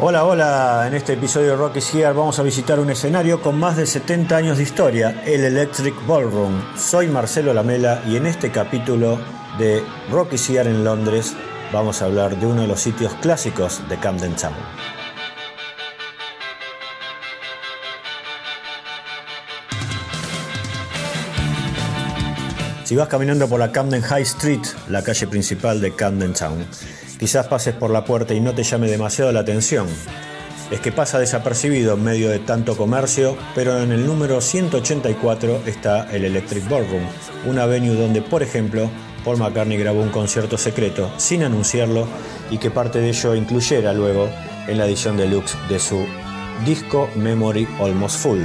Hola, hola, en este episodio de Rocky's Here vamos a visitar un escenario con más de 70 años de historia, el Electric Ballroom. Soy Marcelo Lamela y en este capítulo de Rocky's Here en Londres vamos a hablar de uno de los sitios clásicos de Camden Town. Si vas caminando por la Camden High Street, la calle principal de Camden Town, quizás pases por la puerta y no te llame demasiado la atención. Es que pasa desapercibido en medio de tanto comercio, pero en el número 184 está el Electric Ballroom, una venue donde, por ejemplo, Paul McCartney grabó un concierto secreto sin anunciarlo y que parte de ello incluyera luego en la edición deluxe de su disco Memory Almost Full.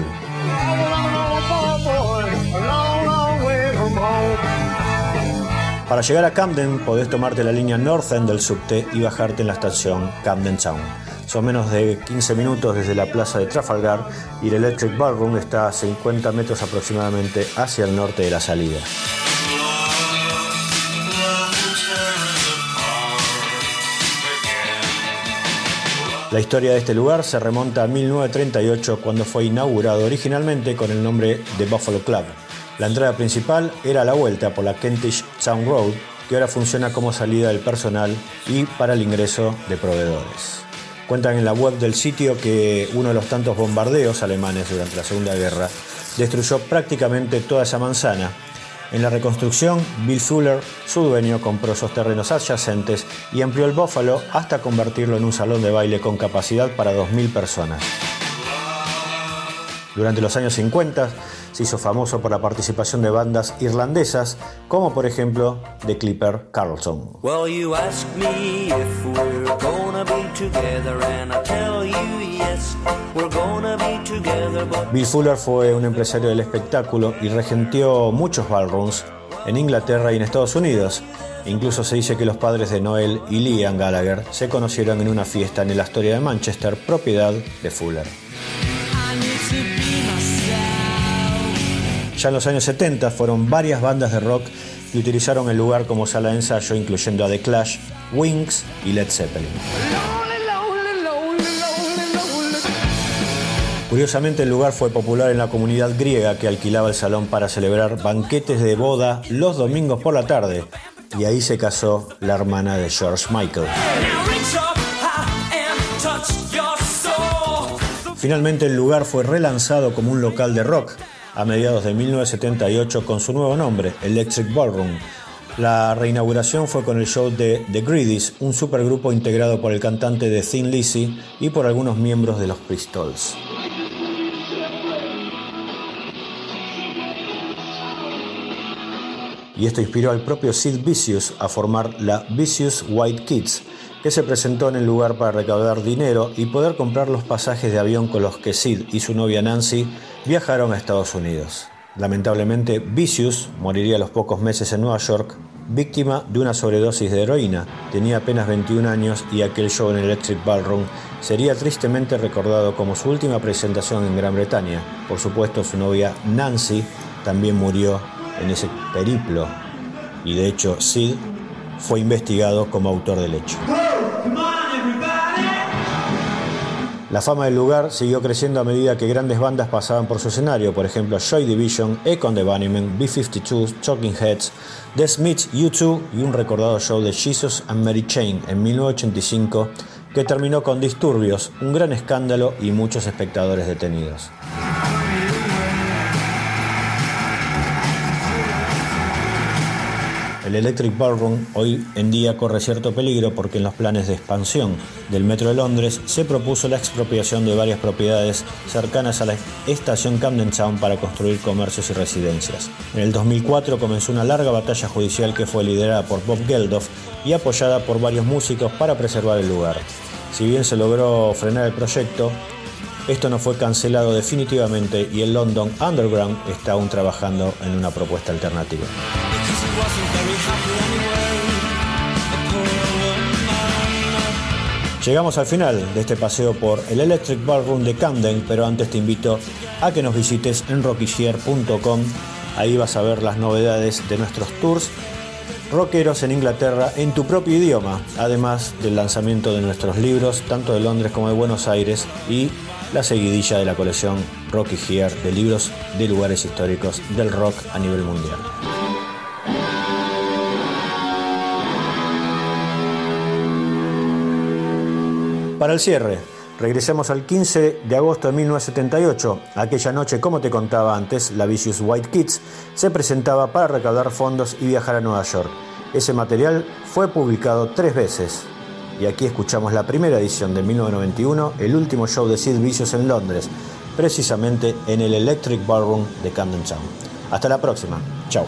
Para llegar a Camden podés tomarte la línea North End del subte y bajarte en la estación Camden Town. Son menos de 15 minutos desde la plaza de Trafalgar y el Electric Ballroom está a 50 metros aproximadamente hacia el norte de la salida. La historia de este lugar se remonta a 1938 cuando fue inaugurado originalmente con el nombre de Buffalo Club. La entrada principal era la vuelta por la Kentish Town Road, que ahora funciona como salida del personal y para el ingreso de proveedores. Cuentan en la web del sitio que uno de los tantos bombardeos alemanes durante la Segunda Guerra destruyó prácticamente toda esa manzana. En la reconstrucción, Bill Fuller, su dueño, compró esos terrenos adyacentes y amplió el Buffalo hasta convertirlo en un salón de baile con capacidad para 2.000 personas. Durante los años 50 se hizo famoso por la participación de bandas irlandesas, como por ejemplo The Clipper Carlson. Bill Fuller fue un empresario del espectáculo y regenteó muchos ballrooms en Inglaterra y en Estados Unidos. Incluso se dice que los padres de Noel y Liam Gallagher se conocieron en una fiesta en el Astoria de Manchester, propiedad de Fuller. Ya en los años 70 fueron varias bandas de rock que utilizaron el lugar como sala de ensayo, incluyendo a The Clash, Wings y Led Zeppelin. Curiosamente el lugar fue popular en la comunidad griega que alquilaba el salón para celebrar banquetes de boda los domingos por la tarde, y ahí se casó la hermana de George Michael. Finalmente el lugar fue relanzado como un local de rock, a mediados de 1978 con su nuevo nombre, Electric Ballroom. La reinauguración fue con el show de The Greedies, un supergrupo integrado por el cantante de Thin Lizzy y por algunos miembros de los Pistols. Y esto inspiró al propio Sid Vicious a formar la Vicious White Kids, que se presentó en el lugar para recaudar dinero y poder comprar los pasajes de avión con los que Sid y su novia Nancy viajaron a Estados Unidos. Lamentablemente, Vicious moriría a los pocos meses en Nueva York, víctima de una sobredosis de heroína. Tenía apenas 21 años y aquel show en el Electric Ballroom sería tristemente recordado como su última presentación en Gran Bretaña. Por supuesto, su novia Nancy también murió en ese periplo y de hecho Sid fue investigado como autor del hecho. La fama del lugar siguió creciendo a medida que grandes bandas pasaban por su escenario, por ejemplo Joy Division, Econ the Bunnymen, B-52, Talking Heads, The Smiths, U2 y un recordado show de Jesus and Mary Chain en 1985 que terminó con disturbios, un gran escándalo y muchos espectadores detenidos. El Electric Ballroom hoy en día corre cierto peligro porque en los planes de expansión del Metro de Londres se propuso la expropiación de varias propiedades cercanas a la estación Camden Town para construir comercios y residencias. En el 2004 comenzó una larga batalla judicial que fue liderada por Bob Geldof y apoyada por varios músicos para preservar el lugar. Si bien se logró frenar el proyecto, esto no fue cancelado definitivamente y el London Underground está aún trabajando en una propuesta alternativa. Llegamos al final de este paseo por el Electric Ballroom de Camden, pero antes te invito a que nos visites en rockichier.com. Ahí vas a ver las novedades de nuestros tours rockeros en Inglaterra en tu propio idioma, además del lanzamiento de nuestros libros, tanto de Londres como de Buenos Aires, y la seguidilla de la colección Rocky de libros de lugares históricos del rock a nivel mundial. Para el cierre, regresemos al 15 de agosto de 1978. Aquella noche, como te contaba antes, la Vicious White Kids se presentaba para recaudar fondos y viajar a Nueva York. Ese material fue publicado tres veces. Y aquí escuchamos la primera edición de 1991, el último show de Sid Vicious en Londres, precisamente en el Electric Ballroom de Camden Town. Hasta la próxima. Chao.